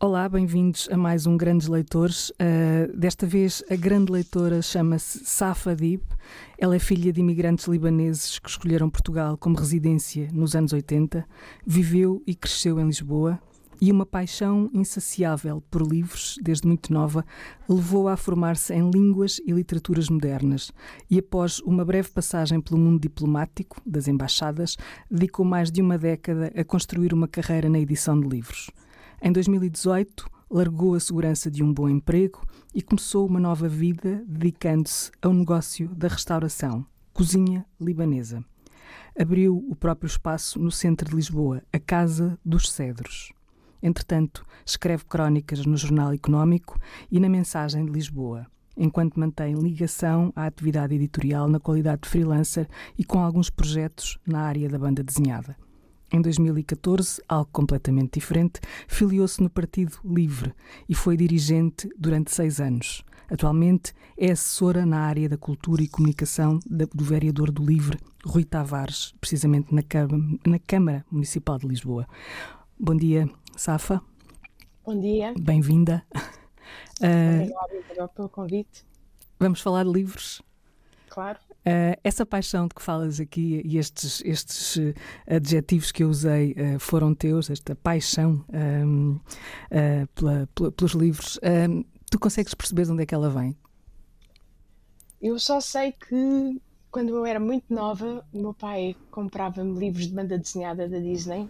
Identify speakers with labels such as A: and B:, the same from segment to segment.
A: Olá, bem-vindos a mais um Grandes Leitores. Uh, desta vez a grande leitora chama-se Safa Dib. Ela é filha de imigrantes libaneses que escolheram Portugal como residência nos anos 80, viveu e cresceu em Lisboa e uma paixão insaciável por livros, desde muito nova, levou-a a formar-se em línguas e literaturas modernas e, após uma breve passagem pelo mundo diplomático, das embaixadas, dedicou mais de uma década a construir uma carreira na edição de livros. Em 2018, largou a segurança de um bom emprego e começou uma nova vida dedicando-se ao negócio da restauração, cozinha libanesa. Abriu o próprio espaço no centro de Lisboa, a Casa dos Cedros. Entretanto, escreve crónicas no Jornal Económico e na Mensagem de Lisboa, enquanto mantém ligação à atividade editorial na qualidade de freelancer e com alguns projetos na área da banda desenhada. Em 2014, algo completamente diferente, filiou-se no Partido Livre e foi dirigente durante seis anos. Atualmente é assessora na área da cultura e comunicação do vereador do Livre, Rui Tavares, precisamente na, na Câmara Municipal de Lisboa. Bom dia, Safa.
B: Bom dia.
A: Bem-vinda.
B: Obrigada pelo convite.
A: Vamos falar de livros?
B: Claro.
A: Uh, essa paixão de que falas aqui e estes, estes uh, adjetivos que eu usei uh, foram teus, esta paixão um, pela, pela, pelos livros, tu consegues perceber de onde é que ela vem?
B: Eu só sei que quando eu era muito nova, o meu pai comprava-me livros de banda desenhada da Disney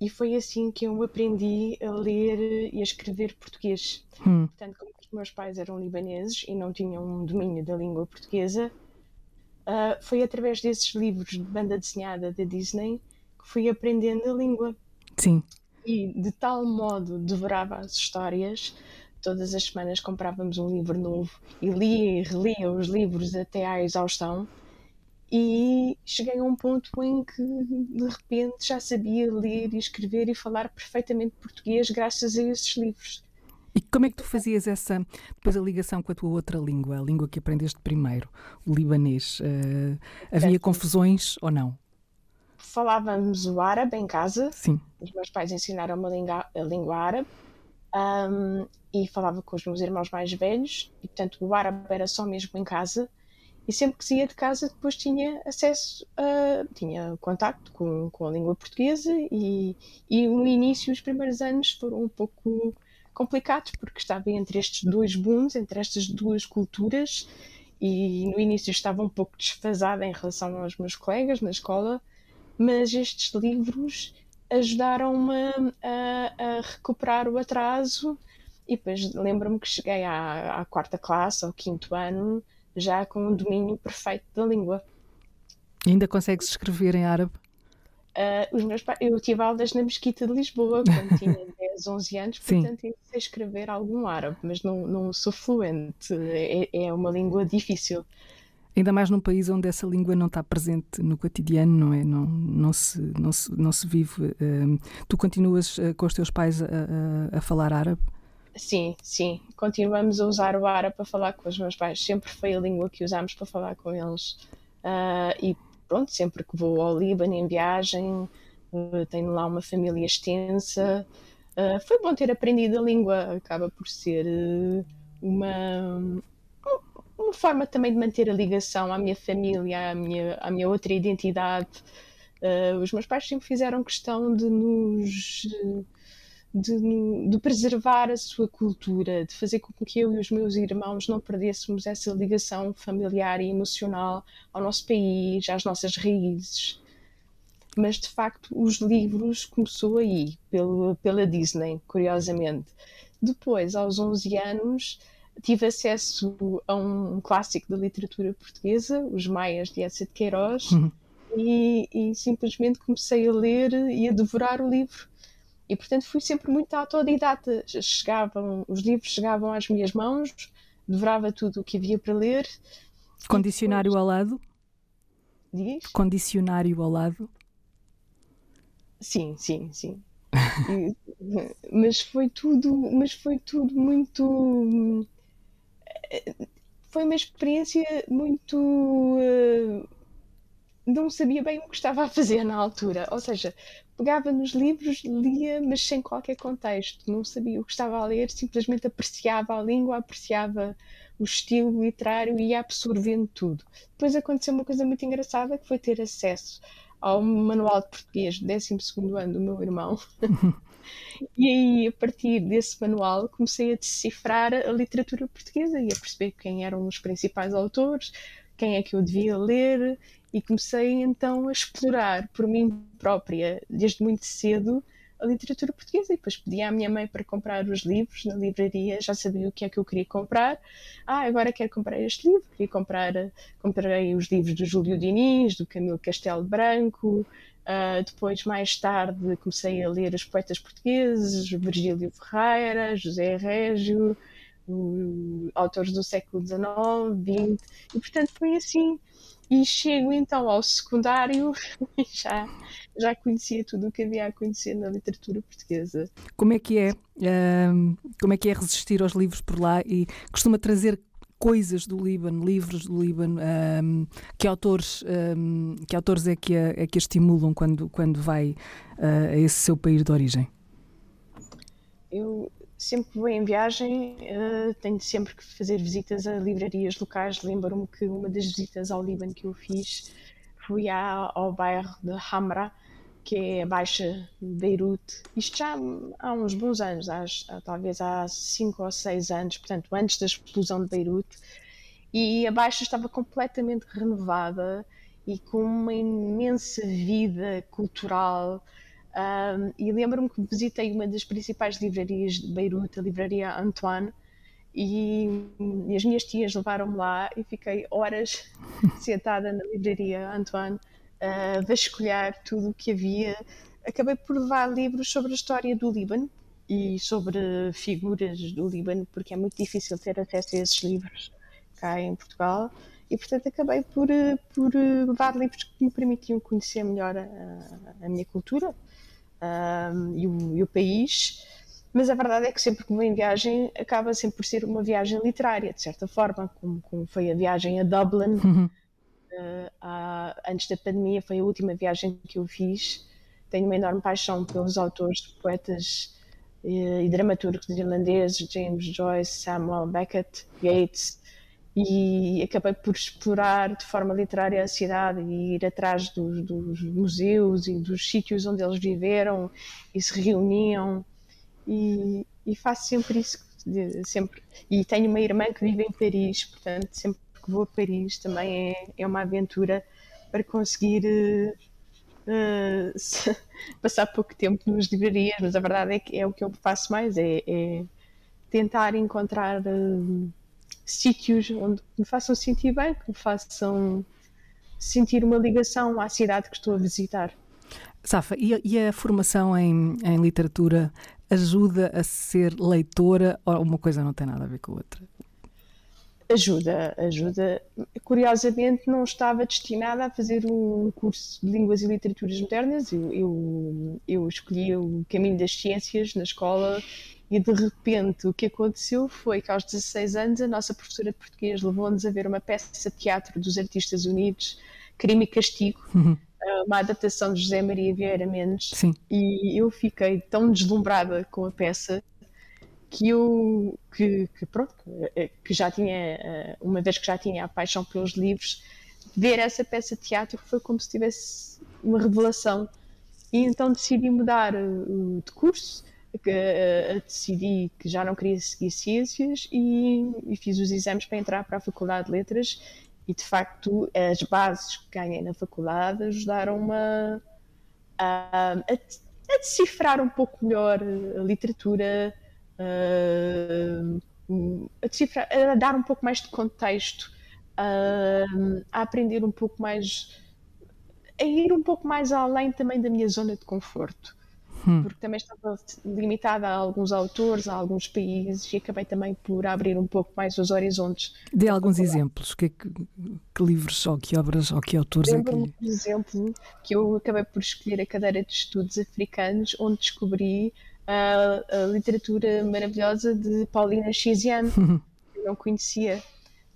B: e foi assim que eu aprendi a ler e a escrever português. Hum. Portanto, como meus pais eram libaneses e não tinham um domínio da língua portuguesa, uh, foi através desses livros de banda desenhada da Disney que fui aprendendo a língua.
A: Sim.
B: E de tal modo devorava as histórias. Todas as semanas comprávamos um livro novo e lia e relia os livros até à exaustão. E cheguei a um ponto em que de repente já sabia ler e escrever e falar perfeitamente português graças a esses livros.
A: E como é que tu fazias essa, depois a ligação com a tua outra língua, a língua que aprendeste primeiro, o libanês? Uh, havia confusões ou não?
B: Falávamos o árabe em casa.
A: Sim.
B: Os meus pais ensinaram-me a língua, a língua árabe. Um, e falava com os meus irmãos mais velhos, e portanto o árabe era só mesmo em casa. E sempre que saía de casa, depois tinha acesso, a, tinha contacto com, com a língua portuguesa. E, e no início, os primeiros anos foram um pouco complicados, porque estava entre estes dois booms, entre estas duas culturas, e no início estava um pouco desfasada em relação aos meus colegas na escola, mas estes livros ajudaram-me a, a, recuperar o atraso. E depois lembro-me que cheguei à, à quarta classe, ao quinto ano, já com um domínio perfeito da língua.
A: E ainda consegues escrever em árabe?
B: Uh, os meus eu tive aulas na Mesquita de Lisboa quando tinha 10, 11 anos, portanto sei escrever algum árabe, mas não, não sou fluente, é, é uma língua difícil.
A: Ainda mais num país onde essa língua não está presente no cotidiano, não é? Não, não, se, não, se, não se vive. Uh, tu continuas uh, com os teus pais a, a, a, falar árabe?
B: Sim, sim. Continuamos a usar o árabe para falar com os meus pais. Sempre foi a língua que usámos para falar com eles. Uh, e pronto, sempre que vou ao Líbano em viagem, uh, tenho lá uma família extensa. Uh, foi bom ter aprendido a língua, acaba por ser uh, uma, uma forma também de manter a ligação à minha família, à minha, à minha outra identidade. os meus pais sempre fizeram questão de nos de, de, preservar a sua cultura, de fazer com que eu e os meus irmãos não perdêssemos essa ligação familiar e emocional ao nosso país, às nossas raízes. Mas de facto, os livros começou aí, pelo, pela Disney, curiosamente. Depois, aos 11 anos, tive acesso a um clássico da literatura portuguesa, Os Maias de Essa de Queiroz, uhum. e, e simplesmente comecei a ler e a devorar o livro E portanto fui sempre muito autodidata. Chegavam, os livros chegavam às minhas mãos, devorava tudo o que havia para ler.
A: Condicionário depois... ao lado?
B: Diz?
A: Condicionário ao lado?
B: Sim, sim, sim. mas foi tudo, mas foi tudo muito foi uma experiência muito uh, não sabia bem o que estava a fazer na altura, ou seja, pegava nos livros, lia, mas sem qualquer contexto, não sabia o que estava a ler, simplesmente apreciava a língua, apreciava o estilo literário e ia absorvendo tudo. Depois aconteceu uma coisa muito engraçada que foi ter acesso ao manual de português do 12 ano do meu irmão. e aí, a partir desse manual, comecei a decifrar a literatura portuguesa e a perceber quem eram os principais autores, quem é que eu devia ler, e comecei então a explorar por mim própria, desde muito cedo, a literatura portuguesa. E depois pedi à minha mãe para comprar os livros na livraria, já sabia o que é que eu queria comprar. Ah, agora quero comprar este livro, queria comprar, comprei os livros do Júlio Diniz, do Camilo Castelo Branco, uh, depois mais tarde comecei a ler os poetas portugueses, Virgílio Ferreira, José Régio, autores do século XIX, XX, e portanto foi assim e chego então ao secundário e já, já conhecia tudo o que havia a conhecer na literatura portuguesa.
A: Como é que é? Como é que é resistir aos livros por lá e costuma trazer coisas do Líbano, livros do Líbano, que autores que autores é que a, é que a estimulam quando quando vai uh, a esse seu país de origem?
B: Eu sempre que vou em viagem, uh, tenho sempre que fazer visitas a livrarias locais. Lembro-me que uma das visitas ao Líbano que eu fiz fui à, ao bairro de Hamra, que é a Baixa de Beirute. Isto já há uns bons anos, há, talvez há cinco ou seis anos, portanto, antes da explosão de Beirute. E a Baixa estava completamente renovada e com uma imensa vida cultural um, e lembro-me que visitei uma das principais livrarias de Beirute, a livraria Antoine, e, e as minhas tias levaram-me lá e fiquei horas sentada na livraria Antoine a vasculhar tudo o que havia. Acabei por levar livros sobre a história do Líbano e sobre figuras do Líbano, porque é muito difícil ter acesso a esses livros cá em Portugal. E, portanto, acabei por, por levar livros que me permitiam conhecer melhor a, a minha cultura um, e, o, e, o, país, mas a verdade é que sempre que vou em viagem acaba sempre por ser uma viagem literária, de certa forma, como, como foi a viagem a Dublin. Uhum. Uh, a, antes da pandemia foi a última viagem que eu fiz. Tenho uma enorme paixão pelos autores, poetas e, e dramaturgos irlandeses, James Joyce, Samuel Beckett, Yeats, e acabei por explorar de forma literária a cidade e ir atrás dos, dos, museus e dos sítios onde eles viveram e se reuniam. E, e faço sempre isso sempre. E tenho uma irmã que vive em Paris portanto sempre que vou a Paris também é, é uma aventura para conseguir uh, passar pouco tempo nas livrarias mas a verdade é que é o que eu faço mais é, é tentar encontrar uh, sítios onde me façam sentir bem, que me façam sentir uma ligação à cidade que estou a visitar.
A: Safa, e a, e a formação em, em, literatura ajuda a ser leitora ou uma coisa não tem nada a ver com a outra?
B: Ajuda, ajuda. Curiosamente, não estava destinada a fazer um curso de Línguas e Literaturas Modernas. Eu, eu, eu escolhi o caminho das ciências na escola e de repente o que aconteceu foi que aos 16 anos a nossa professora de português levou-nos a ver uma peça de teatro dos Artistas Unidos, Crime e Castigo, uhum. Eh, uma adaptação de José Maria Vieira Mendes. Sim. E eu fiquei tão deslumbrada com a peça que eu, que, que pronto, eh, que já tinha, eh, uma vez que já tinha a paixão pelos livros, ver essa peça de teatro foi como se tivesse uma revelação. E então decidi mudar de curso que, uh, decidi que já não queria seguir ciências e, e, fiz os exames para entrar para a Faculdade de Letras e de facto as bases que ganhei na faculdade ajudaram-me a, a, a, decifrar um pouco melhor a literatura, a, decifrar, a dar um pouco mais de contexto, a aprender um pouco mais, a ir um pouco mais além também da minha zona de conforto. Hum. porque também estava limitada a alguns autores, a alguns países, e acabei também por abrir um pouco mais os horizontes.
A: Dê alguns exemplos, que, que, que, livros ou que obras ou que autores é
B: que... por exemplo, que eu acabei por escolher a cadeira de estudos africanos, onde descobri a, a literatura maravilhosa de Paulina Xiziane, que eu não conhecia.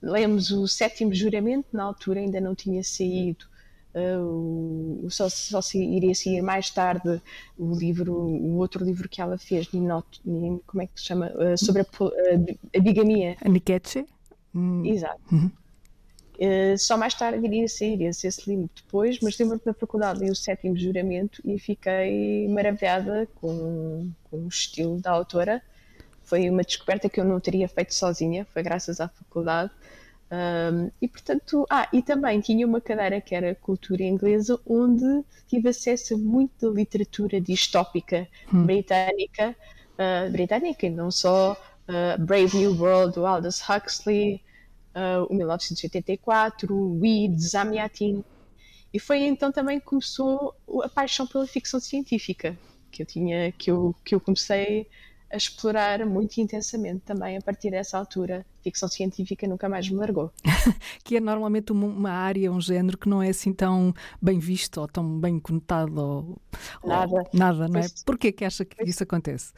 B: Lemos o Sétimo Juramento, na altura ainda não tinha saído Uh, só, só se iria sair mais tarde o livro, o outro livro que ela fez, Ninot, como é que se chama? Uh, sobre a, a, a bigamia.
A: A Nikeche?
B: Hum. Exato. Uhum. Uh, só mais tarde iria sair esse, esse livro depois, mas lembro-me na faculdade o sétimo juramento e fiquei maravilhada com, com o estilo da autora. Foi uma descoberta que eu não teria feito sozinha, foi graças à faculdade. Um, e portanto, ah, e também tinha uma cadeira que era cultura inglesa, onde tive acesso a muita literatura distópica hum. britânica, uh, britânica e não só uh, Brave New World do Aldous Huxley, uh, o 1984, o Weed, Zamiatin. E foi então também que começou a paixão pela ficção científica, que eu tinha, que eu, que eu comecei a explorar muito intensamente também a partir dessa altura. Ficção científica nunca mais me largou.
A: que é normalmente uma área, um género que não é assim tão bem visto ou tão bem conotado ou,
B: nada.
A: Ou nada, não é? Porquê que acha que isso acontece?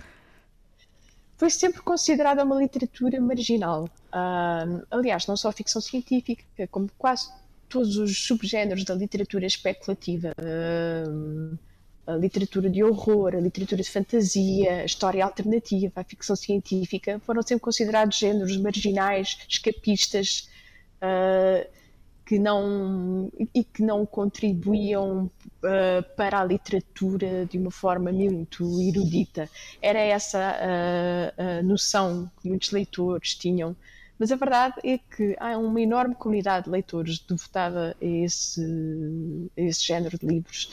B: Foi sempre considerada uma literatura marginal. Uh, aliás, não só a ficção científica, como quase todos os subgéneros da literatura especulativa. Uh, a literatura de horror, a literatura de fantasia, a história alternativa, a ficção científica, foram sempre considerados géneros marginais, escapistas, uh, que não, e que não contribuíam uh, para a literatura de uma forma muito erudita. Era essa a, a noção que muitos leitores tinham. Mas a verdade é que há uma enorme comunidade de leitores devotada a esse, a esse género de livros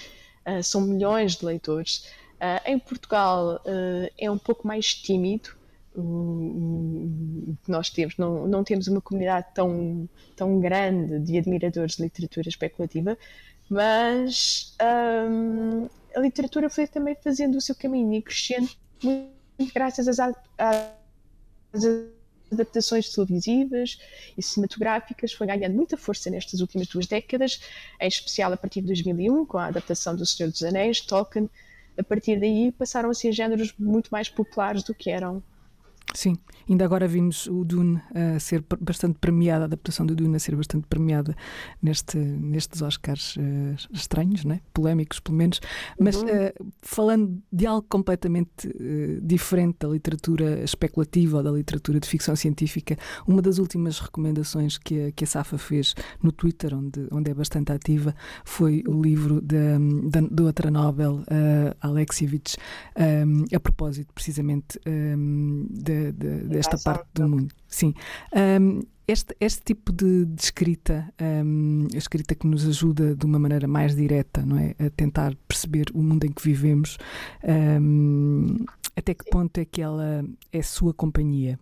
B: uh, são milhões de leitores. Uh, em Portugal uh, é um pouco mais tímido o que nós temos. Não, não temos uma comunidade tão, tão grande de admiradores de literatura especulativa, mas um, a literatura foi também fazendo o seu caminho e crescendo muito graças às, às adaptações televisivas e cinematográficas foi ganhando muita força nestas últimas duas décadas, em especial a partir de 2001, com a adaptação do Senhor dos Anéis, Tolkien. A partir daí passaram a ser géneros muito mais populares do que eram
A: Sim, ainda agora vimos o Dune a ser bastante premiada, a adaptação do Dune a ser bastante premiada neste, nestes Oscars uh, estranhos, né? polémicos pelo menos. Mas uh, falando de algo completamente uh, diferente da literatura especulativa ou da literatura de ficção científica, uma das últimas recomendações que a, que a Safa fez no Twitter, onde, onde é bastante ativa, foi o livro da, da, da outra Nobel, Alexievich, um, a propósito precisamente um, de de, desta parte do mundo. Sim. Um, este, este tipo de, de escrita, um, a escrita que nos ajuda de uma maneira mais direta, não é? A tentar perceber o mundo em que vivemos, um, até que ponto é que ela é sua companhia?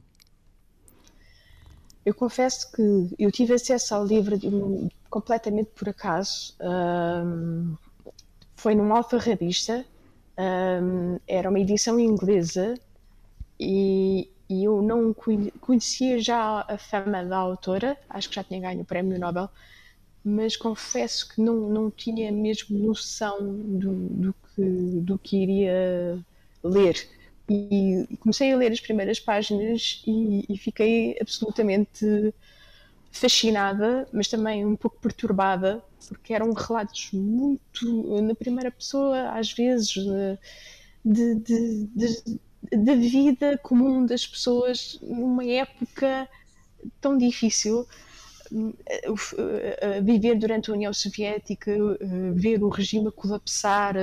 B: Eu confesso que eu tive acesso ao livro um, completamente por acaso. Um, foi numa alfarrabista, era uma edição inglesa e, e eu não conhecia já a fama da autora, acho que já tinha ganho o prémio Nobel, mas confesso que não, não tinha mesmo noção do, do, que, do que iria ler. E, comecei a ler as primeiras páginas e, e, fiquei absolutamente fascinada, mas também um pouco perturbada, porque eram relatos muito na primeira pessoa, às vezes, de, de, de, da vida comum das pessoas numa época tão difícil. Viver durante a União Soviética, ver o regime colapsar,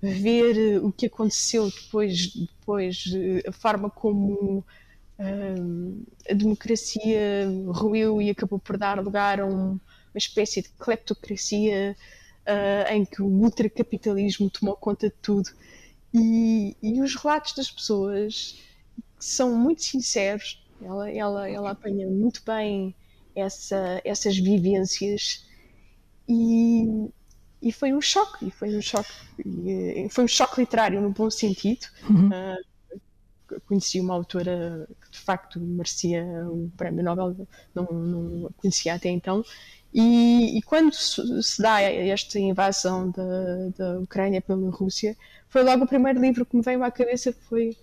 B: ver o que aconteceu depois, depois a forma como a democracia ruiu e acabou por dar lugar a uma espécie de cleptocracia em que o ultracapitalismo tomou conta de tudo e, e os relatos das pessoas são muito sinceros, ela, ela, ela apanha muito bem essa, essas vivências e, e foi um choque, e foi um choque, foi um choque literário no bom sentido. Uhum. Uh, conheci uma autora que de facto merecia o prémio Nobel, não, não conhecia até então, e, e, quando se dá esta invasão da, da Ucrânia pela Rússia, foi logo o primeiro livro que me veio à cabeça foi,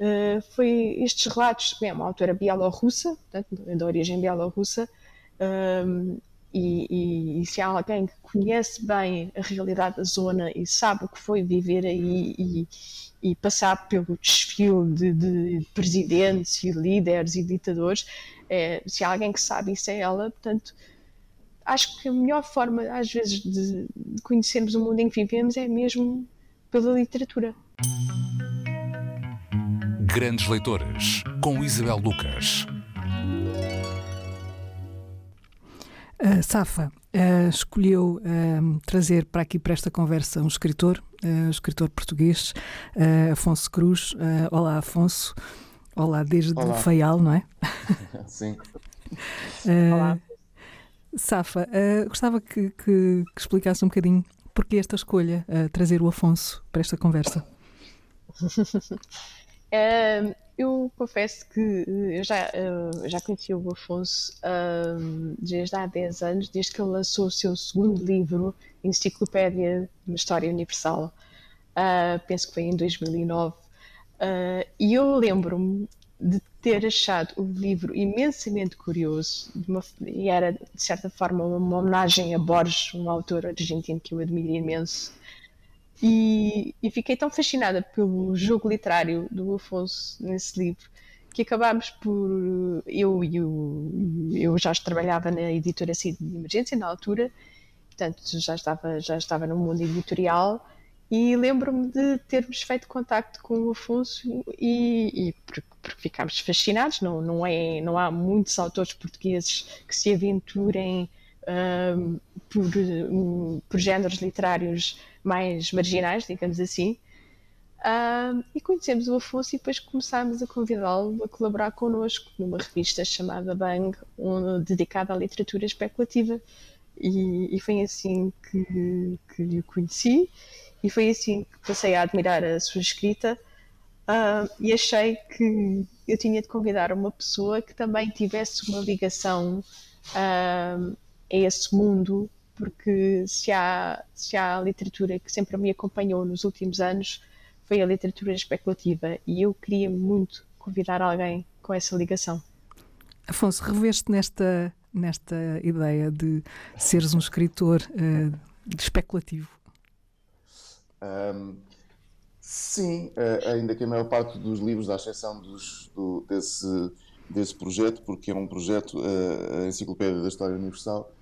B: uh, foi estes relatos, bem, uma autora bielorrussa, portanto, origem bielorrussa, um, e, e, e, se há alguém que conhece bem a realidade da zona e sabe o que foi viver aí e, e passar pelo desfile de, de, presidentes e líderes e ditadores, é, se há alguém que sabe isso é ela, portanto acho que a melhor forma às vezes de, de conhecermos o mundo em que vivemos é mesmo pela literatura.
C: Grandes Leitoras, com Isabel Lucas.
A: Uh, Safa uh, escolheu uh, trazer para aqui, para esta conversa, um escritor, um escritor português, Afonso Cruz. olá, Afonso. Olá, desde olá. Faial, não é?
D: Sim.
A: olá. Safa, gostava que, que, que, explicasse um bocadinho porque esta escolha, trazer o Afonso para esta conversa.
B: eu confesso que eh, eu já, uh, já conheci o Afonso uh, desde há 10 anos, desde que ele lançou o seu segundo livro, Enciclopédia de História Universal. Uh, penso que foi em 2009. e eu lembro-me de ter achado o livro imensamente curioso uma, e era, de certa forma, uma homenagem a Borges, um autor argentino que eu admiro imenso. E, e, fiquei tão fascinada pelo jogo literário do Afonso nesse livro que acabámos por. Eu, eu, eu já trabalhava na editora Cid de Emergência na altura, portanto já estava, já estava no mundo editorial e lembro-me de termos feito contacto com o Afonso e, e porque, ficámos fascinados. Não, não, é, não há muitos autores portugueses que se aventurem um, por, um, por géneros literários mais marginais, digamos assim. Uh, e conhecemos o Afonso e depois começámos a convidá-lo a colaborar connosco numa revista chamada Bang, um, dedicada à literatura especulativa. E, e foi assim que, que o conheci e foi assim que passei a admirar a sua escrita uh, e achei que eu tinha de convidar uma pessoa que também tivesse uma ligação uh, a esse mundo porque se há, se há literatura que sempre me acompanhou nos últimos anos, foi a literatura especulativa e eu queria muito convidar alguém com essa ligação.
A: Afonso, reveste nesta, nesta ideia de seres um escritor uh, especulativo?
D: Um, sim, uh, ainda que a maior parte dos livros, à exceção dos, do, desse, desse projeto, porque é um projeto, uh, a Enciclopédia da História Universal,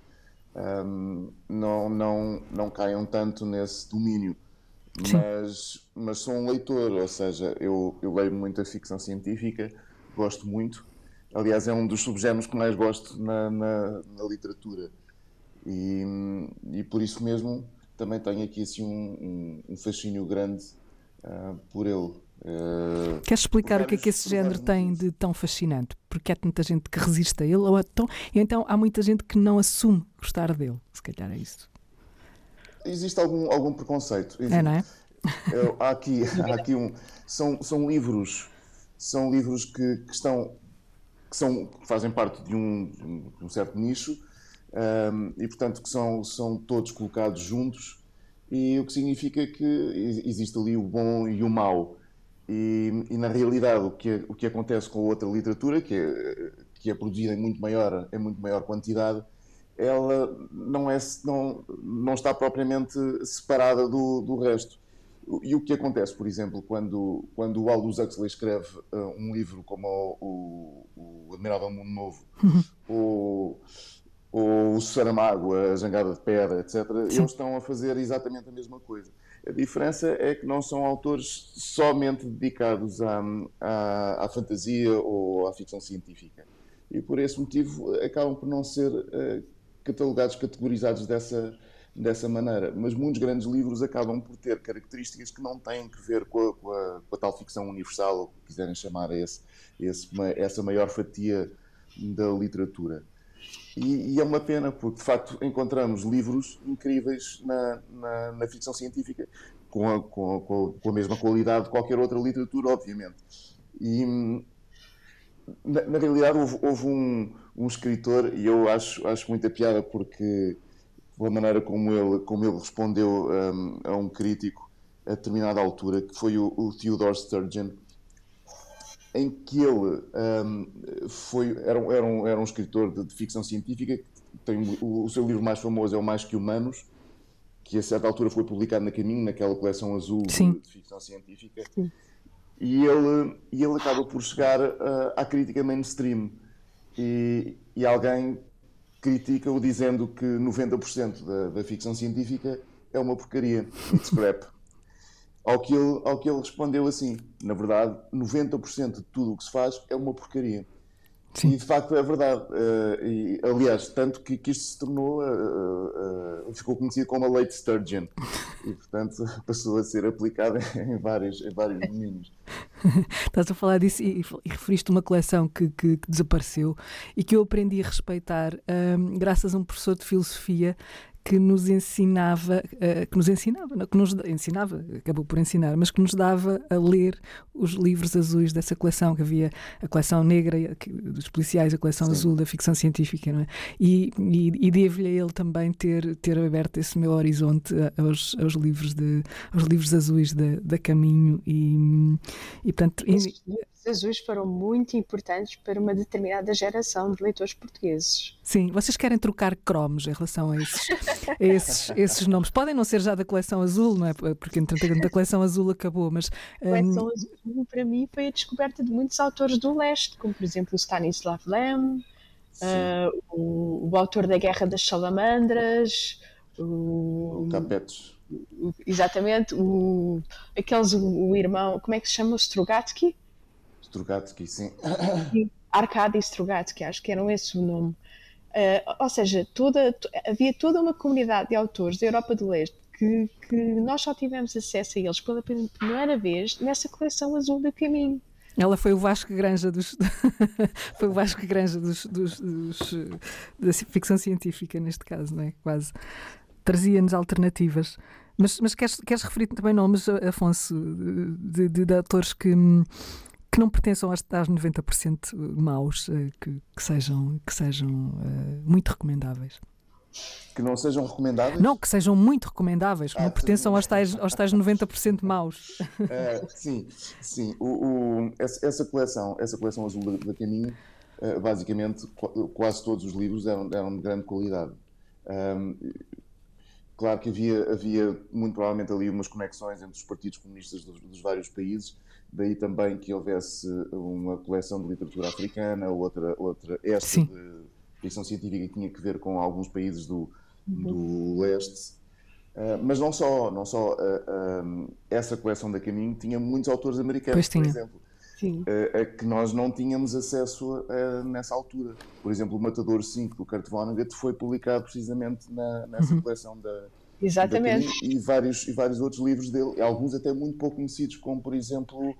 D: um, não, não, não caiam tanto nesse domínio. Mas, mas sou um leitor, ou seja, eu, eu leio muita ficção científica, gosto muito. Aliás, é um dos subgéneros que mais gosto na, na, na literatura. E, e por isso mesmo também tenho aqui assim, um, um, fascínio grande uh, por ele.
A: Uh, Queres explicar o que é que esse género tem de tão fascinante? Porque há tanta gente que resiste a ele, ou então, então há muita gente que não assume gostar dele. Se calhar é isso.
D: Existe algum, algum preconceito.
A: Existe. É, não é?
D: é há aqui, há aqui um. São, são livros, são livros que, que estão. que são, que fazem parte de um, de um certo nicho um, e, portanto, que são, são todos colocados juntos, e o que significa que existe ali o bom e o mau. E, e, na realidade o que, o que acontece com a outra literatura, que é, que é produzida em muito maior, em muito maior quantidade, ela não, é, não, não está propriamente separada do, do resto. E o que acontece, por exemplo, quando, quando o Aldous Huxley escreve uh, um livro como o, o, o Admirável Mundo Novo, ou, ou o Saramago, a Jangada de Pedra, etc., Sim. eles estão a fazer exatamente a mesma coisa. A diferença é que não são autores somente dedicados à, à, à, fantasia ou à ficção científica. E por esse motivo acabam por não ser uh, catalogados, categorizados dessa, dessa maneira. Mas muitos grandes livros acabam por ter características que não têm que ver com a, com a, com a tal ficção universal, ou que quiserem chamar esse, esse, essa maior fatia da literatura. E, e, é uma pena, porque de facto encontramos livros incríveis na, na, na ficção científica, com a, com, a, com a, mesma qualidade de qualquer outra literatura, obviamente. E na, na realidade houve, houve um, um, escritor, e eu acho, acho muita piada porque pela maneira como ele, como ele respondeu um, a um crítico a determinada altura, que foi o, o Theodore Sturgeon, em que ele um, foi, era, era, um, era um escritor de, de ficção científica, tem, o, o, seu livro mais famoso é o Mais Que Humanos, que a certa altura foi publicado na Caminho, naquela coleção azul de, de, ficção científica, Sim. e ele, e ele acaba por chegar uh, à crítica mainstream, e, e alguém critica-o dizendo que 90% da, da ficção científica é uma porcaria, it's crap. Ao que, ele, ao que ele respondeu assim: na verdade, 90% de tudo o que se faz é uma porcaria. Sim. E de facto é verdade. Uh, e, aliás, tanto que, que isto se tornou, uh, uh, ficou conhecido como a Late Sturgeon. E portanto passou a ser aplicado em vários, em vários domínios.
A: Estás a falar disso e, e referiste uma coleção que, que, que, desapareceu e que eu aprendi a respeitar um, graças a um professor de filosofia que nos ensinava, uh, que nos ensinava, não, que nos ensinava, acabou por ensinar, mas que nos dava a ler os livros azuis dessa coleção, que havia a coleção negra dos policiais, a coleção Sim. azul da ficção científica, não é? E, e, e devo-lhe a ele também ter, ter aberto esse meu horizonte aos, aos livros, de, aos livros azuis da, da Caminho e, e portanto...
B: livros azuis foram muito importantes para uma determinada geração de leitores portugueses.
A: Sim, vocês querem trocar cromos em relação a esses, a esses, esses nomes. Podem não ser já da coleção azul, não é? Porque entretanto a coleção azul acabou, mas.
B: A coleção um... azul, para mim, foi a descoberta de muitos autores do leste, como por exemplo o Stanislav Lem, uh, o, o, autor da Guerra das Salamandras, o.
D: o Capetos.
B: O, exatamente, o, aqueles, o, o, irmão, como é que se chama? O Strugatsky?
D: Strugatsky, sim.
B: Arkady Strugatsky, acho que era esse o nome. Uh, ou seja, toda, havia toda uma comunidade de autores da Europa do Leste que, que, nós só tivemos acesso a eles pela primeira vez nessa coleção azul do caminho.
A: Ela foi o Vasco Granja dos foi o Vasco Granja dos, dos, dos, da ficção científica neste caso, não é? Quase trazia-nos alternativas. Mas, mas queres, queres referir também nomes, Afonso, de, de, de autores que que não pertençam aos, aos 90% maus, eh, que, que, sejam, que sejam uh, muito recomendáveis.
D: Que não sejam recomendáveis?
A: Não, que sejam muito recomendáveis, que ah, não pertençam aos tais, aos tais 90% maus.
D: Uh, sim, sim. O, o, essa, coleção, essa coleção azul da, da Caminho, uh, basicamente, quase todos os livros eram, eram de grande qualidade. Um, claro que havia, havia muito provavelmente ali umas conexões entre os partidos comunistas dos, dos vários países, daí também que houvesse uma coleção de literatura africana, outra, outra esta Sim. de ficção científica que tinha que ver com alguns países do, do uhum. leste. Uh, mas não só, não só uh, uh, essa coleção da Caminho tinha muitos autores americanos, por exemplo, a que nós não tínhamos acesso nessa altura. Por exemplo, o Matador 5 do Kurt Vonnegut foi publicado precisamente na, nessa uhum. coleção da,
B: Exatamente.
D: e, vários, e vários outros livros dele, alguns até muito pouco conhecidos, como por exemplo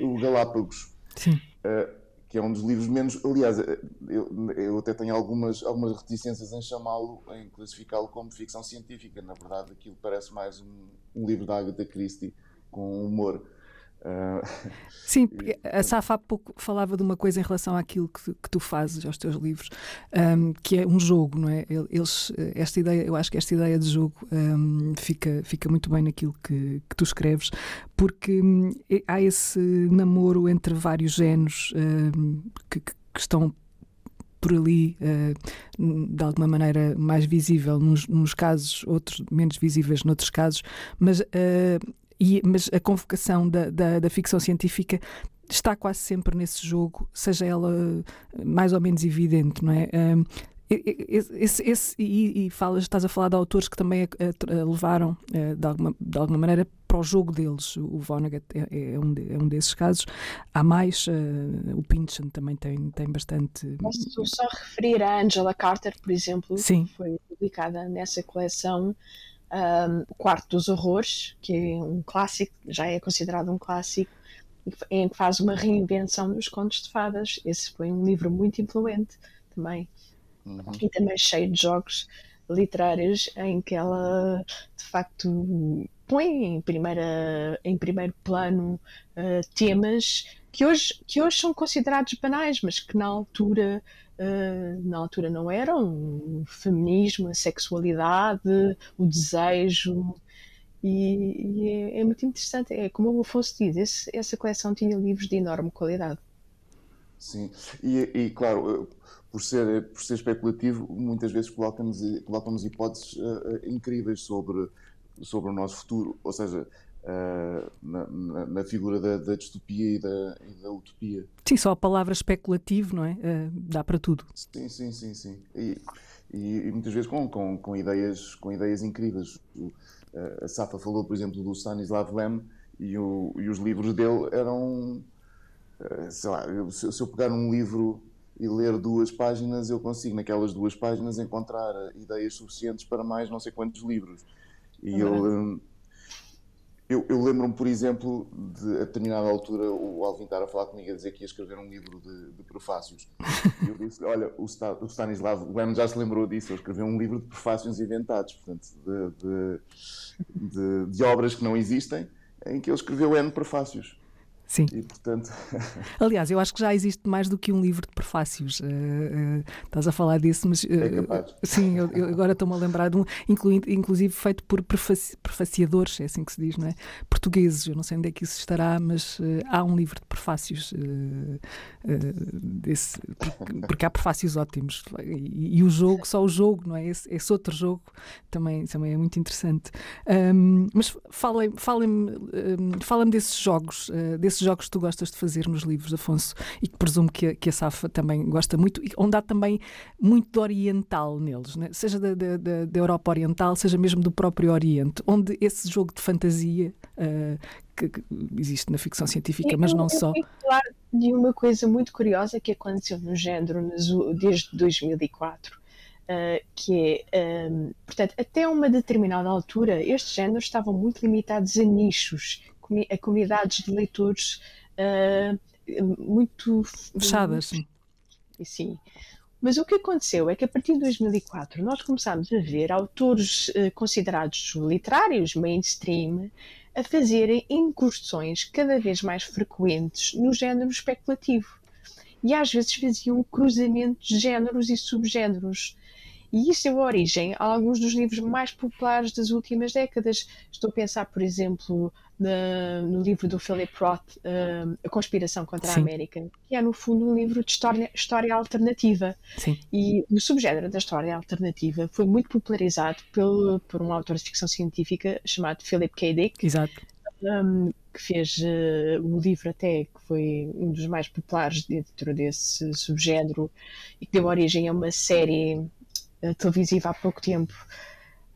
D: o Galápagos.
A: Sim.
D: Uh, que é um dos livros menos. Aliás, eh, eu, eu até tenho algumas, algumas reticências em chamá-lo, em classificá-lo como ficção científica. Na verdade, aquilo parece mais um, um livro da Agatha Christie com humor.
A: Uh... Sim, a Safa há pouco falava de uma coisa em relação àquilo que, que tu fazes aos teus livros, um, que é um jogo, não é? Eles, esta ideia, eu acho que esta ideia de jogo um, fica, fica muito bem naquilo que, que tu escreves, porque um, há esse namoro entre vários géneros hum, que, que, estão por ali, uh, de alguma maneira mais visível nos, nos, casos, outros menos visíveis noutros casos, mas uh, e, mas a convocação da, da, da ficção científica está quase sempre nesse jogo, seja ela mais ou menos evidente, não é? Um, esse, esse, e, e falas, estás a falar de autores que também a, a, a levaram uh, de, alguma, de alguma maneira para o jogo deles. O Vonnegut é, é, um, de, é um desses casos. Há mais, uh, o Pynchon também tem, tem bastante.
B: Posso só referir a Angela Carter, por exemplo,
A: Sim.
B: que foi publicada nessa coleção um, O Quarto dos Horrores, que é um clássico, já é considerado um clássico, em que faz uma reinvenção dos contos de fadas. Esse foi um livro muito influente também. uhum. e também cheio de jogos literários em que ela de facto põe em, primeira, em primeiro plano uh, temas que hoje, que hoje são considerados banais, mas que na altura, uh, na altura não eram. O feminismo, a sexualidade, o desejo. E, e é, é, muito interessante. É como o Afonso diz, esse, essa coleção tinha livros de enorme qualidade.
D: Sim, e, e claro, por ser, por ser especulativo, muitas vezes colocamos, colocamos hipóteses uh, incríveis sobre, sobre o nosso futuro, ou seja, uh, na, na, na, figura da, da distopia e da, e da, utopia.
A: Sim, só a palavra especulativo, não é? Uh, dá para tudo.
D: Sim, sim, sim, sim. E, e, e, muitas vezes com, com, com, ideias, com ideias incríveis. O, a Safa falou, por exemplo, do Stanislav Lem e, o, e os livros dele eram, sei lá, se, se eu pegar um livro e ler duas páginas, eu consigo naquelas duas páginas encontrar ideias suficientes para mais não sei quantos livros. E eu, hum, eu, eu lembro-me, por exemplo, de a determinada altura o Alvin estar a falar comigo a dizer que ia escrever um livro de, de prefácios. E eu disse: Olha, o, o Stanislav Lem já se lembrou disso, ele escreveu um livro de prefácios inventados, portanto, de, de, de, de obras que não existem, em que ele escreveu N prefácios.
A: Sim.
D: E, portanto...
A: Aliás, eu acho que já existe mais do que um livro de prefácios. Uh, uh, estás a falar disso, mas. Uh,
D: é capaz.
A: Sim, eu, eu agora estou-me a lembrar de um, inclusive feito por prefaci prefaciadores, é assim que se diz, não é? Portugueses, eu não sei onde é que isso estará, mas há um livro de prefácios. desse, porque, porque, há prefácios ótimos. E, e, o jogo, só o jogo, não é? Esse, esse outro jogo também, também é muito interessante. Um, mas falem-me falem, um, falem desses jogos, desses esses jogos que tu gostas de fazer nos livros, Afonso, e que presumo que a, que a Safa também gosta muito, e onde há também muito de oriental neles, né? seja da, da, da, Europa Oriental, seja mesmo do próprio Oriente, onde esse jogo de fantasia uh, que, que, existe na ficção científica, mas não só.
B: falar de uma coisa muito curiosa que aconteceu no género desde 2004. Uh, que é, um, portanto, até uma determinada altura, estes géneros estavam muito limitados a nichos a comunidades de leitores uh, muito
A: fechadas.
B: Sim. Mas o que aconteceu é que a partir de 2004 nós começámos a ver autores uh, considerados literários mainstream a fazerem incursões cada vez mais frequentes no género especulativo. E às vezes faziam cruzamentos de géneros e subgéneros. E isso deu origem a alguns dos livros mais populares das últimas décadas. Estou a pensar, por exemplo, na, no livro do Philip Roth, uh, A Conspiração contra Sim. a América, que é, no fundo, um livro de história, história alternativa.
A: Sim.
B: E o subgénero da história alternativa foi muito popularizado pelo, por um autor de ficção científica chamado Philip K. Dick.
A: Exato.
B: Um, que fez uh, o livro até que foi um dos mais populares dentro desse subgénero e que deu origem a uma série uh, televisiva há pouco tempo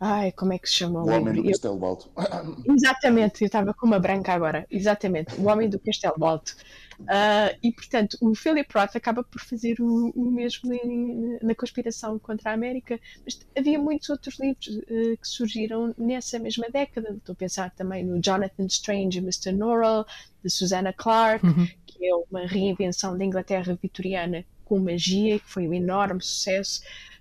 B: Ai, como é que se chama
D: o, o Homem do Castelo Alto.
B: Exatamente, eu estava com uma branca agora. Exatamente, O Homem do Castelo Alto. Uh, e, portanto, o Philip Roth acaba por fazer o, o mesmo em, na conspiração contra a América, mas havia muitos outros livros uh, que surgiram nessa mesma década. Estou a pensar também no Jonathan Strange e Mr. Norrell, de Susanna Clarke, uhum. que é uma reinvenção da Inglaterra vitoriana com magia, que foi um enorme sucesso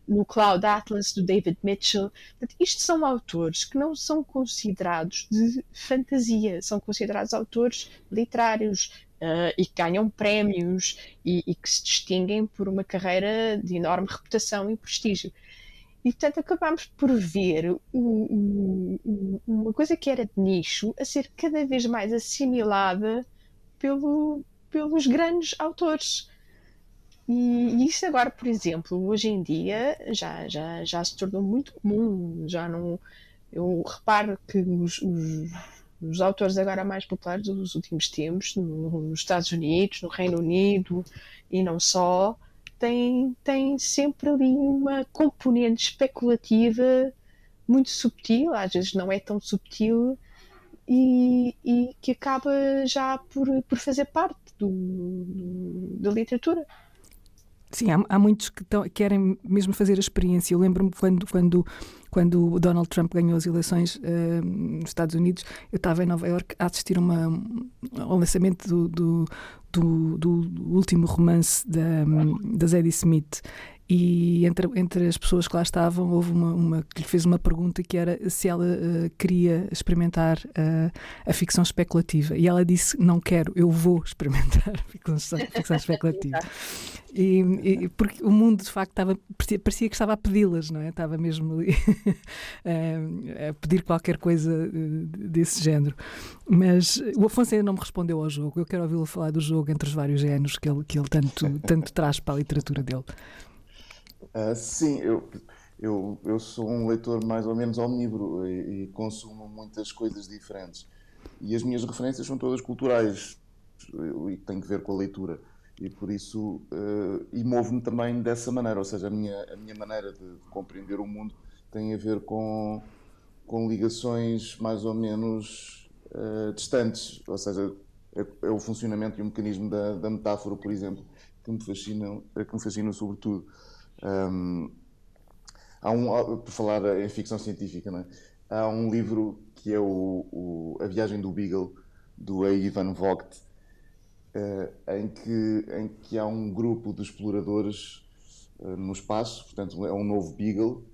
B: no Cloud Atlas do David Mitchell. Isto são autores que não são considerados de fantasia, são considerados autores literários uh, e que ganham prémios e, e, que se distinguem por uma carreira de enorme reputação e prestígio. E, portanto, acabamos por ver uma coisa que era de nicho a ser cada vez mais assimilada pelo, pelos grandes autores. E isso agora, por exemplo, hoje em dia já, já, já se tornou muito comum. Já não, eu reparo que os, os, os autores agora mais populares dos últimos tempos, nos Estados Unidos, no Reino Unido e não só, têm, têm sempre ali uma componente especulativa muito subtil, às vezes não é tão subtil, e, e que acaba já por, por fazer parte do, do da literatura.
A: Sim, há, há muitos que tão, querem mesmo fazer a experiência. Eu lembro-me quando, quando, quando o Donald Trump ganhou as eleições uh, nos Estados Unidos, eu estava em Nova York a assistir uma, ao lançamento do, do, do, do último romance da, da Zadie Smith e entre, entre as pessoas que lá estavam houve uma, uma que lhe fez uma pergunta que era se ela uh, queria experimentar uh, a ficção especulativa e ela disse não quero, eu vou experimentar a ficção, ficção especulativa e, e, porque o mundo de facto estava parecia que estava a pedi-las, não é? Estava mesmo ali a pedir qualquer coisa desse género. Mas o Afonso ainda não me respondeu ao jogo. Eu quero ouvi-lo falar do jogo entre os vários géneros que ele, que ele tanto, tanto traz para a literatura dele.
D: Uh, sim, eu, eu, eu sou um leitor mais ou menos omnívoro e, e, consumo muitas coisas diferentes. E as minhas referências são todas culturais e têm que ver com a leitura. E por isso, uh, e movo-me também dessa maneira, ou seja, a minha, a minha maneira de, de compreender o mundo tem a ver com, com ligações mais ou menos uh, distantes, ou seja, é, é, o funcionamento e o mecanismo da, da metáfora, por exemplo, que me fascinam, que me fascinam sobretudo. Um, há um, por falar em ficção científica, é? há um livro que é o, o, A Viagem do Beagle, do A. Ivan Vogt, uh, em, que, em que há um grupo de exploradores uh, no espaço, portanto é um novo Beagle,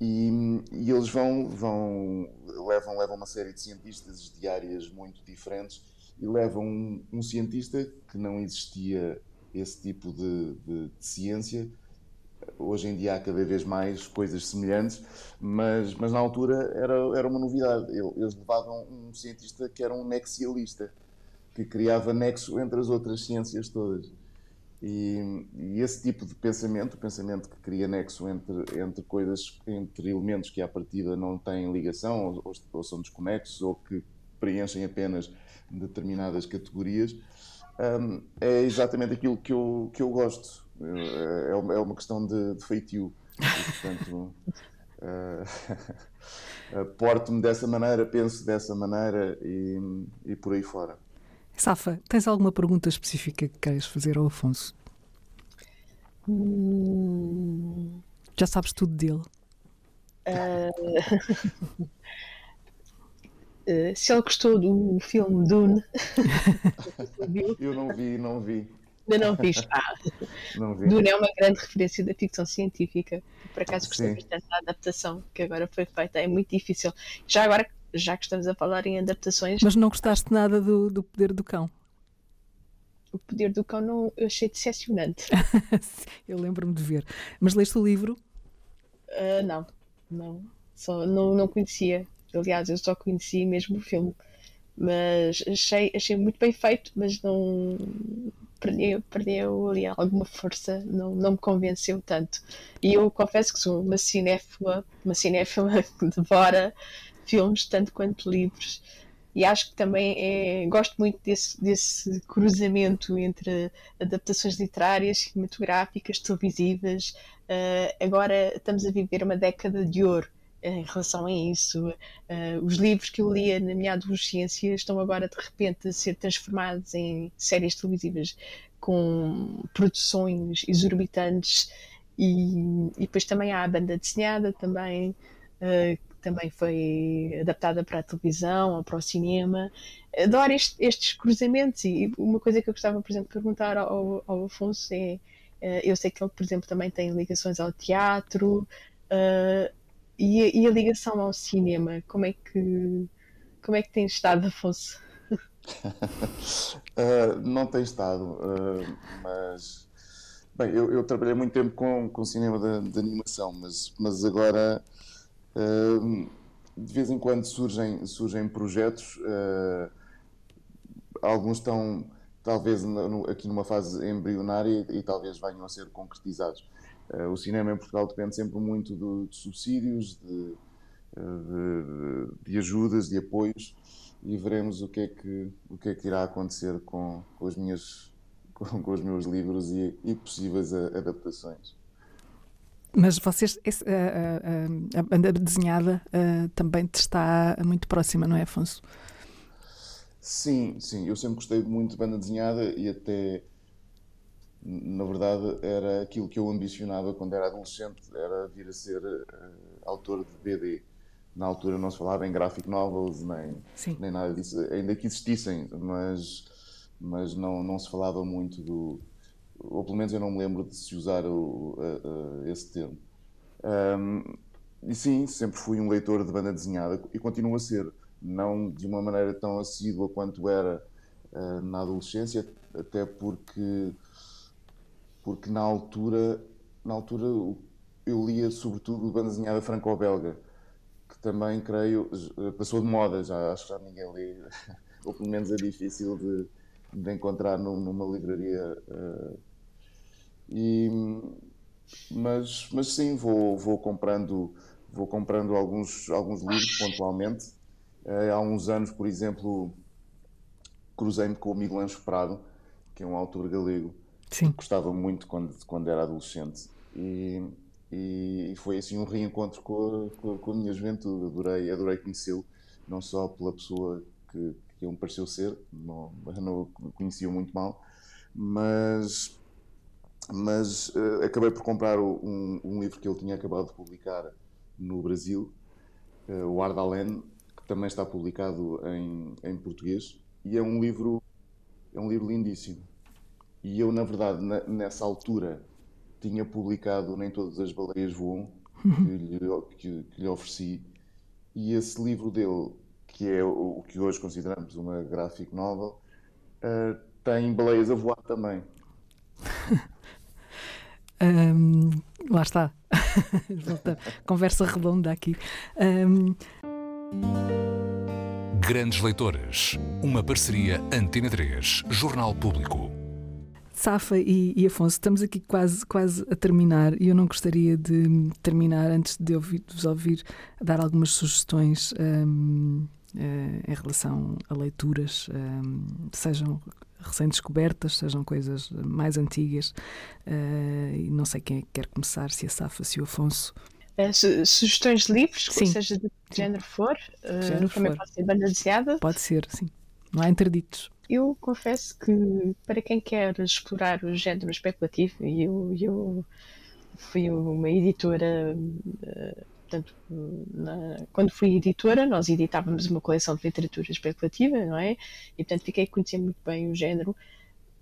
D: e, e, eles vão, vão levam, levam uma série de cientistas de áreas muito diferentes e levam um, um cientista que não existia esse tipo de, de, de, ciência. Hoje em dia há cada vez mais coisas semelhantes, mas, mas na altura era, era uma novidade. Eles levavam um cientista que era um nexialista, que criava nexo entre as outras ciências todas. E, e, esse tipo de pensamento, o pensamento que cria nexo entre, entre coisas, entre elementos que à partida não têm ligação ou, ou são desconexos ou que preenchem apenas determinadas categorias, um, é exatamente aquilo que eu, que eu gosto. É, é uma questão de, de feitio. E, portanto, uh, porto-me dessa maneira, penso dessa maneira e, e por aí fora.
A: Safa, tens alguma pergunta específica que queres fazer ao Afonso? Hum... Já sabes tudo dele. Uh...
B: Uh, se ele gostou do filme Dune.
D: Eu não vi, não vi.
B: Ainda não viste. Ah, não vi. Dune é uma grande referência da ficção científica. Por acaso gostei bastante da adaptação que agora foi feita. É muito difícil. Já agora, já que estamos a falar em adaptações.
A: Mas não gostaste nada do, do Poder do Cão?
B: O Poder do Cão não, eu achei decepcionante.
A: eu lembro-me de ver. Mas leste o livro?
B: Uh, não, não. Só não, não conhecia. Aliás, eu só conheci mesmo o filme. Mas achei, achei muito bem feito, mas não perdeu, perdeu ali alguma força, não, não me convenceu tanto. E eu confesso que sou uma cinéfila, uma cinéfila que devora filmes tanto quanto livros. E acho que também é, gosto muito desse, desse cruzamento entre adaptações literárias, cinematográficas, televisivas. Uh, agora estamos a viver uma década de ouro em relação a isso. Uh, os livros que eu lia na minha adolescência estão agora de repente a ser transformados em séries televisivas com produções exorbitantes e, e depois também há a banda desenhada também uh, também foi adaptada para a televisão ou para o cinema. Adoro este, estes cruzamentos e uma coisa que eu gostava, por exemplo, de perguntar ao, ao Afonso é uh, eu sei que ele, por exemplo, também tem ligações ao teatro. Uh, e e a ligação ao cinema, como é que, como é que tem estado, Afonso?
D: uh, não tem estado, uh, mas bem, eu, eu, trabalhei muito tempo com, com cinema de, de animação, mas, mas agora uh, de vez em quando surgem, surgem projetos, alguns estão talvez no, aqui numa fase embrionária e, e talvez venham a ser concretizados. Uh, o cinema em Portugal depende sempre muito de, de subsídios, de, eh, de, de, ajudas, de apoios e veremos o que é que, o que, é que irá acontecer com, com, as minhas, com, com os meus livros e, e possíveis adaptações.
A: Mas vocês, esse, a, a, a, banda desenhada uh, também te está muito próxima, não é, Afonso?
D: Sim, sim. Eu sempre gostei muito de banda desenhada e até na verdade era aquilo que eu ambicionava quando era adolescente, era vir a ser uh, autor de BD. Na altura não se falava em graphic novels, nem, nem nada disso, ainda que existissem, mas, mas não, não se falava muito do, ou pelo menos eu não me lembro de se usar o, esse termo. Um, e sim, sempre fui um leitor de banda desenhada e continuo a ser, não de uma maneira tão assídua quanto era uh, na adolescência, até porque, porque na altura, na altura eu lia sobretudo banda desenhada franco-belga, que também creio passou de moda, já acho que já ninguém lê, ou pelo menos é difícil de, de encontrar numa livraria. Uh, e, mas, mas sim, vou, vou comprando vou comprando alguns, alguns livros pontualmente. Uh, há uns anos, por exemplo, cruzei-me com o Miguel Anjo Prado, que é um autor galego Sim. gostava muito quando, quando era adolescente. E, e foi assim um reencontro com a, com a, minha juventude. Adorei, adorei conhecê-lo, não só pela pessoa que, que ele me pareceu ser, não, não conhecia muito mal, mas, mas uh, acabei por comprar um, um, livro que ele tinha acabado de publicar no Brasil, uh, o Ardalen, que também está publicado em, em português, e é um livro é um livro lindíssimo. E eu, na verdade, na, nessa altura, tinha publicado Nem Todas as Baleias Voam, que lhe, que, que lhe ofereci, e esse livro dele que é o, que hoje consideramos uma graphic novel, uh, tem baleias a voar também.
A: um, lá está. Conversa redonda aqui. Um...
C: Grandes Leitoras, uma parceria Antena 3, Jornal Público.
A: Safa e, e, Afonso, estamos aqui quase, quase a terminar e eu não gostaria de terminar antes de ouvir, vos ouvir dar algumas sugestões um, uh, em relação a leituras, um, sejam recém-descobertas, sejam coisas mais antigas. Uh, e não sei quem é que quer começar, se a Safa, se o Afonso.
B: É, su sugestões de livros, sim. seja de que género for, uh, género também for. pode ser banda deseada.
A: Pode ser, sim. Não há interditos.
B: Eu confesso que para quem quer explorar o género especulativo, eu, eu fui uma editora uh, portanto, na, quando fui editora, nós editávamos uma coleção de literatura especulativa, não é? E, portanto, fiquei a conhecer muito bem o género.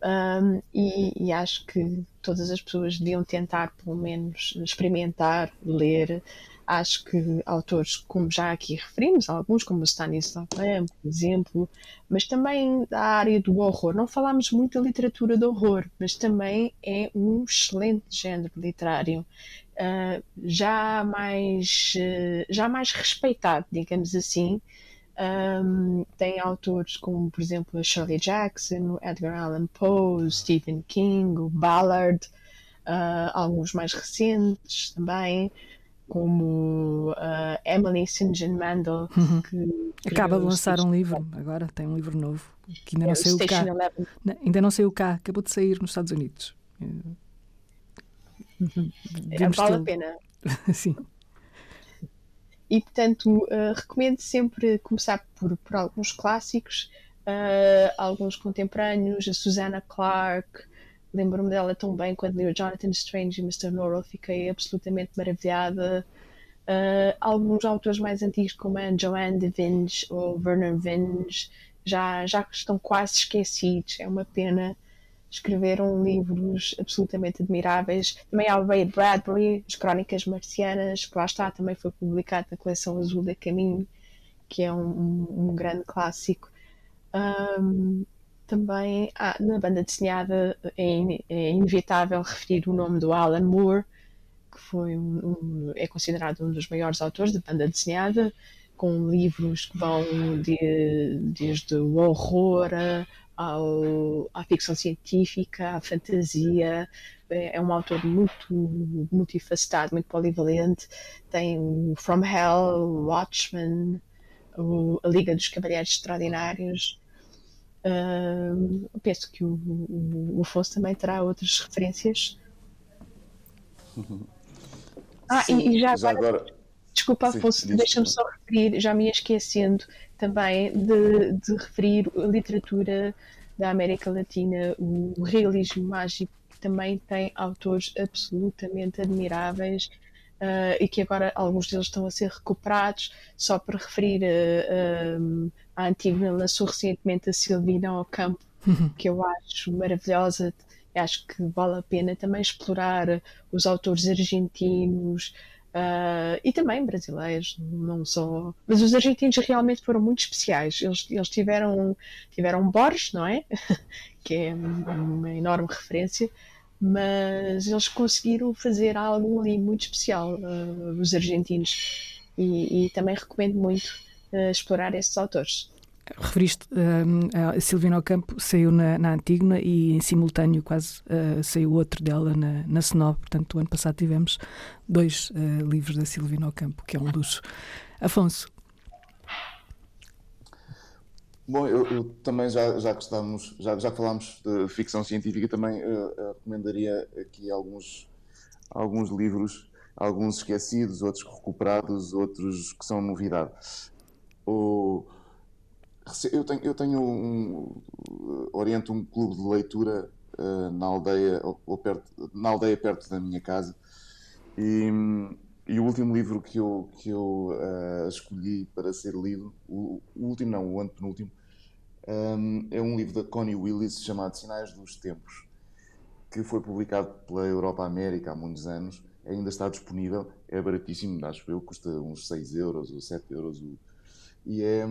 B: Um, e, e, acho que todas as pessoas deviam tentar, pelo menos, experimentar, ler. Acho que autores, como já aqui referimos, alguns, como o Stanislav Lem, por exemplo, mas também da área do horror. Não falámos muito da literatura do horror, mas também é um excelente género literário uh, já mais uh, já mais respeitado, digamos assim. Um, tem autores como, por exemplo, Shirley Jackson, Edgar Allan Poe, Stephen King, Ballard, uh, alguns mais recentes também, como uh, Emily St. John Mandel,
A: uhum. que acaba de lançar um livro agora, tem um livro novo que ainda não sei o cá. Ainda não sei o cá, acabou de sair nos Estados Unidos.
B: Uhum. É, vale a pena.
A: Sim.
B: E portanto, uh, recomendo sempre começar por, por alguns clássicos, uh, alguns contemporâneos, a Susanna Clarke. Lembro-me dela tão bem quando li o Jonathan Strange e Mr. Norrell, fiquei absolutamente maravilhada. Uh, alguns autores mais antigos, como a Joanne de Vinge ou Werner Vinge, já, já estão quase esquecidos. É uma pena escreveram livros absolutamente admiráveis. Também há o Ray Bradbury, As Crónicas Marcianas, que lá está, também foi publicado na coleção Azul da Caminho, que é um, um grande clássico. Um, também ah, na banda desenhada é, é, inevitável referir o nome do Alan Moore, que foi um, um, é considerado um dos maiores autores de banda desenhada, com livros que vão de, desde o horror ao, à ficção científica, à fantasia. É, é um autor muito multifacetado, muito polivalente. Tem o From Hell, o Watchmen, o, a Liga dos Cavalheiros Extraordinários. Uh, penso que o, o, o Afonso também terá outras referências. Ah, Sim, e, e já, já agora, agora... Desculpa, Afonso, deixa-me só referir, já me ia esquecendo também de, de referir a literatura da América Latina, o realismo mágico, que também tem autores absolutamente admiráveis uh, e que agora alguns deles estão a ser recuperados. Só para referir uh, um, a Antígona lançou recentemente a Silvina ao Campo, uhum. que eu acho maravilhosa. Acho que vale a pena também explorar os autores argentinos, Uh, e também brasileiros, não só. Mas os argentinos realmente foram muito especiais. Eles, eles tiveram, tiveram Borges, não é? que é uma enorme referência, mas eles conseguiram fazer algo ali muito especial, uh, os argentinos. E, e, também recomendo muito uh, explorar esses autores
A: referiste um, a Silvina Ocampo saiu na, na Antígona e em simultâneo quase uh, saiu outro dela na, na Senob. Portanto, o ano passado tivemos dois uh, livros da Silvina Ocampo, que é um luxo. Afonso.
D: Bom, eu, eu, também já, já que estamos, já, já falámos de ficção científica, também uh, recomendaria aqui alguns, alguns livros, alguns esquecidos, outros recuperados, outros que são novidade. O, eu tenho, eu tenho um, oriento um clube de leitura uh, na aldeia ou, perto, na aldeia perto da minha casa e, e o último livro que eu, que eu uh, escolhi para ser lido, o, o, último não, o antepenúltimo, um, é um livro da Connie Willis chamado Sinais dos Tempos, que foi publicado pela Europa América há muitos anos, ainda está disponível, é baratíssimo, acho eu, custa uns 6 euros ou 7 euros. E é,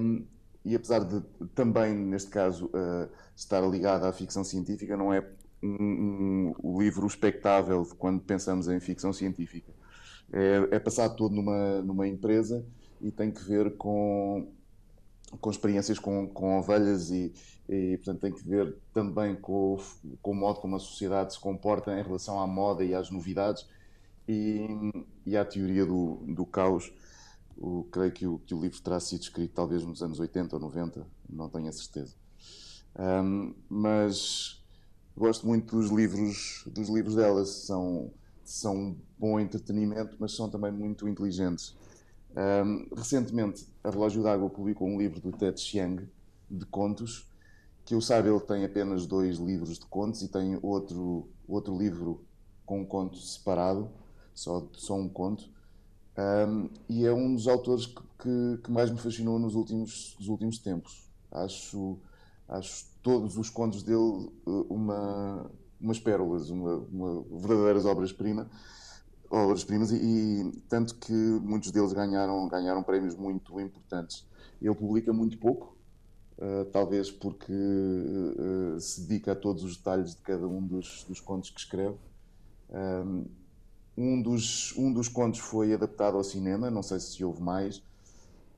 D: e apesar de também, neste caso, uh, estar ligado à ficção científica, não é um, um, livro expectável quando pensamos em ficção científica. É, é passado todo numa, numa empresa e tem que ver com, com experiências com, com ovelhas e, e, portanto, tem que ver também com, com o modo como a sociedade se comporta em relação à moda e às novidades e, e à teoria do, do caos o, creio que o, que o livro terá sido escrito talvez nos anos 80 ou 90, não tenho a certeza. Um, mas gosto muito dos livros, dos livros dela, são, são bom entretenimento, mas são também muito inteligentes. Um, recentemente, a Relógio d'Água publicou um livro do Ted Chiang, de contos, que eu saiba ele tem apenas dois livros de contos e tem outro, outro livro com um conto separado, só, só um conto. Um, e é um dos autores que, que, que, mais me fascinou nos últimos, nos últimos tempos. Acho, acho todos os contos dele uh, uma, umas pérolas, uma, uma verdadeiras obras-primas. Obras primas e, e, tanto que muitos deles ganharam, ganharam prémios muito importantes. Ele publica muito pouco, uh, talvez porque uh, se dedica a todos os detalhes de cada um dos, dos contos que escreve. Um, um dos, um dos contos foi adaptado ao cinema, não sei se houve mais.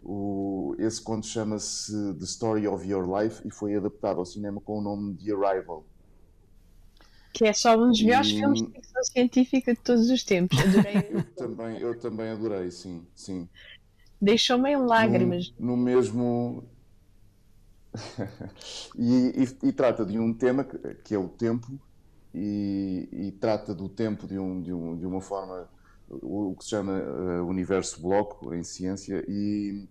D: O, esse conto chama-se The Story of Your Life e foi adaptado ao cinema com o nome The Arrival.
B: Que é só um dos melhores e... filmes de ficção científica de todos os tempos. Adorei.
D: eu, também, eu também adorei, sim. sim.
B: Deixou-me em lágrimas.
D: No, no mesmo. e, e, e, trata de um tema que, que é o tempo e, e trata do tempo de, um, de, um, de uma forma, o, que se chama uh, universo bloco em ciência, e,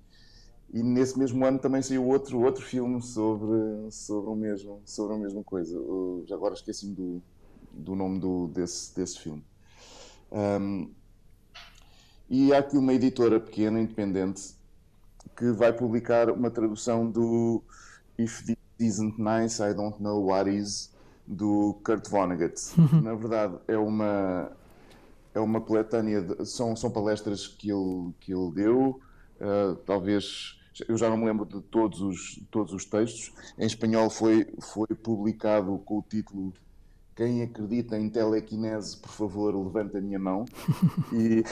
D: e nesse mesmo ano também saiu outro, outro filme sobre, sobre, o mesmo, sobre a mesma coisa. Já agora esqueci-me do, do nome do, desse, desse filme. Um, e há aqui uma editora pequena, independente, que vai publicar uma tradução do If This Isn't Nice, I Don't Know What Is, do Kurt Vonnegut. Uhum. Na verdade, é uma é uma coletânea, de, são, são palestras que ele, que ele deu, uh, talvez, eu já não me lembro de todos os, todos os textos, em espanhol foi, foi publicado com o título Quem acredita em telequinese, por favor, levante a minha mão. e,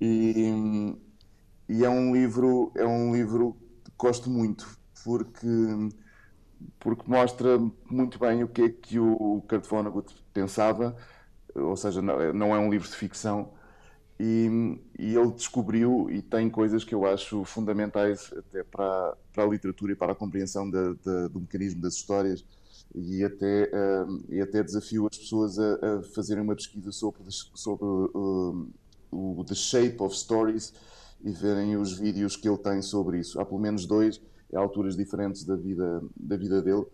D: e, e é um livro, é um livro que gosto muito, porque porque mostra muito bem o que é que o Kurt Vonnegut pensava, ou seja, não é um livro de ficção, e, e, ele descobriu e tem coisas que eu acho fundamentais até para, para a literatura e para a compreensão do mecanismo das histórias e até, uh, e até desafio as pessoas a, a fazerem uma pesquisa sobre, sobre uh, o The Shape of Stories e verem os vídeos que ele tem sobre isso. Há pelo menos dois alturas diferentes da vida, da vida dele.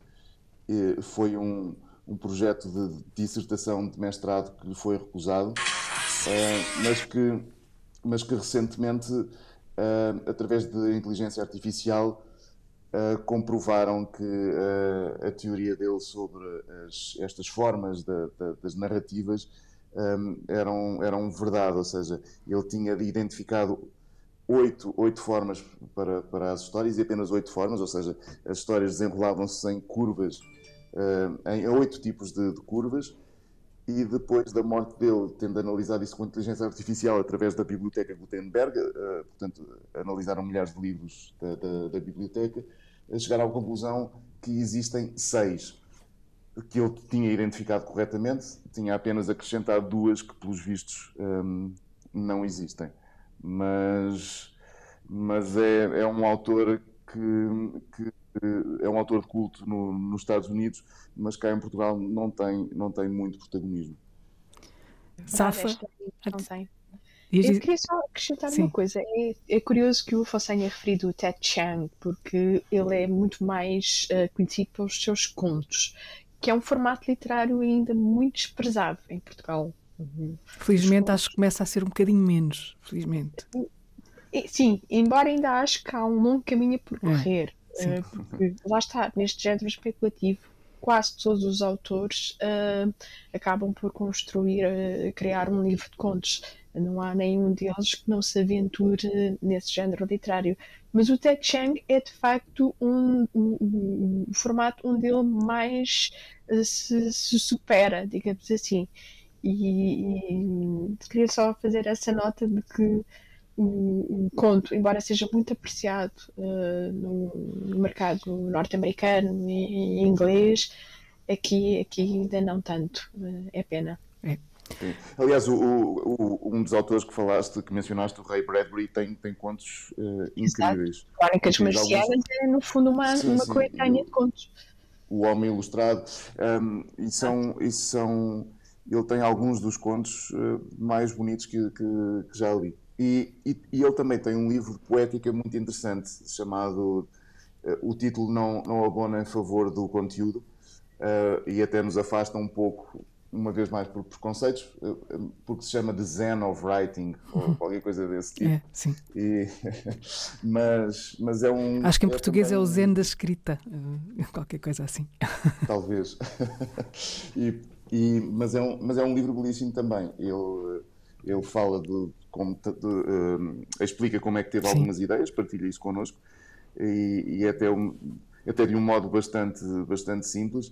D: E foi um, um projeto de dissertação de mestrado que lhe foi recusado, uh, mas, que, mas que recentemente, uh, através da inteligência artificial, uh, comprovaram que a teoria dele sobre as, estas formas de, de, das narrativas eram, eram verdade, ou seja, ele tinha identificado oito, oito formas para, para as histórias e apenas oito formas, ou seja, as histórias desenrolavam-se em curvas, uh, em oito tipos de, de curvas, e depois da morte dele, tendo analisado isso com inteligência artificial através da biblioteca Gutenberg, uh, portanto, analisaram milhares de livros da, da, da biblioteca, chegaram à conclusão que existem seis que ele tinha identificado corretamente, tinha apenas acrescentado duas que, pelos vistos, não existem. Mas, mas é, é um autor que, que é um autor de culto no, nos Estados Unidos, mas cá em Portugal não tem, não tem muito protagonismo.
A: Safa?
B: Não tem. Eu queria só acrescentar Sim. uma coisa. É, é, curioso que o Afonso tenha referido o Ted Chiang, porque ele é muito mais uh, conhecido pelos seus contos que é um formato literário ainda muito desprezado em Portugal.
A: Uhum. Felizmente acho que começa a ser um bocadinho menos, felizmente.
B: Sim, embora ainda acho que há um longo caminho a percorrer. É, porque lá está, neste género especulativo, quase todos os autores uh, acabam por construir, uh, criar um livro de contos. Não há nenhum deles que não se aventure nesse género literário. Mas o Ted Chiang é de facto um, um, um formato onde ele mais uh, se, se, supera, digamos assim. E, e, queria só fazer essa nota de que o, o conto, embora seja muito apreciado uh, no, no, mercado norte-americano e, e inglês, aqui, aqui ainda não tanto. Uh, é pena. É.
D: Aliás, o, o, um dos autores que falaste, que mencionaste, o Ray Bradbury, tem, tem contos uh, incríveis.
B: Crónicas Marcianas alguns... é, no fundo, uma, sim, uma coletânea de contos.
D: O Homem Ilustrado. Um, e, são, e são. Ele tem alguns dos contos uh, mais bonitos que, que, que já li. E, e, e, ele também tem um livro de poética muito interessante, chamado. Uh, o título não, não abona em favor do conteúdo, e até nos afasta um pouco uma vez mais por preconceitos, eh, porque se chama The Zen of Writing, ou uhum. qualquer coisa desse tipo.
A: É, sim.
D: E, mas, mas é um.
A: Acho que em é português também... é o Zen da escrita, eh, qualquer coisa assim.
D: Talvez. e, e, mas, é um, mas é um livro belíssimo também. Ele, ele fala de. Como, de, de, uh, explica como é que teve sim. algumas ideias, partilha isso connosco, e, e é até, um, até de um modo bastante, bastante simples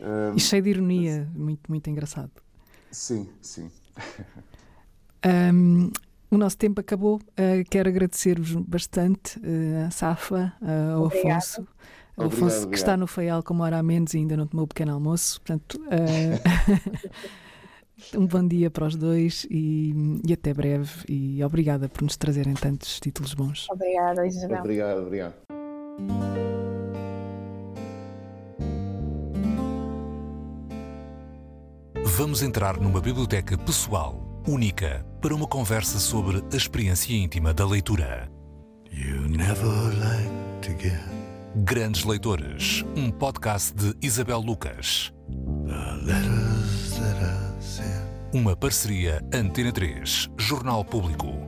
A: um, e cheio de ironia, muito, muito engraçado.
D: Sim, sim.
A: Um, o nosso tempo acabou. Uh, quero agradecer-vos bastante, uh, a Safa, uh, ao Obrigada. Afonso. Obrigado, Afonso obrigado. que está no Feial como hora a menos e ainda não tomou o pequeno almoço. Portanto, um bom dia para os dois e, e, até breve. E obrigada por nos trazerem tantos títulos bons.
B: Obrigada, Isabel.
D: Obrigado, obrigado.
C: Vamos entrar numa biblioteca pessoal, única, para uma conversa sobre a experiência íntima da leitura. Grandes Leitores, um podcast de Isabel Lucas. Uma parceria Antena 3, Jornal Público.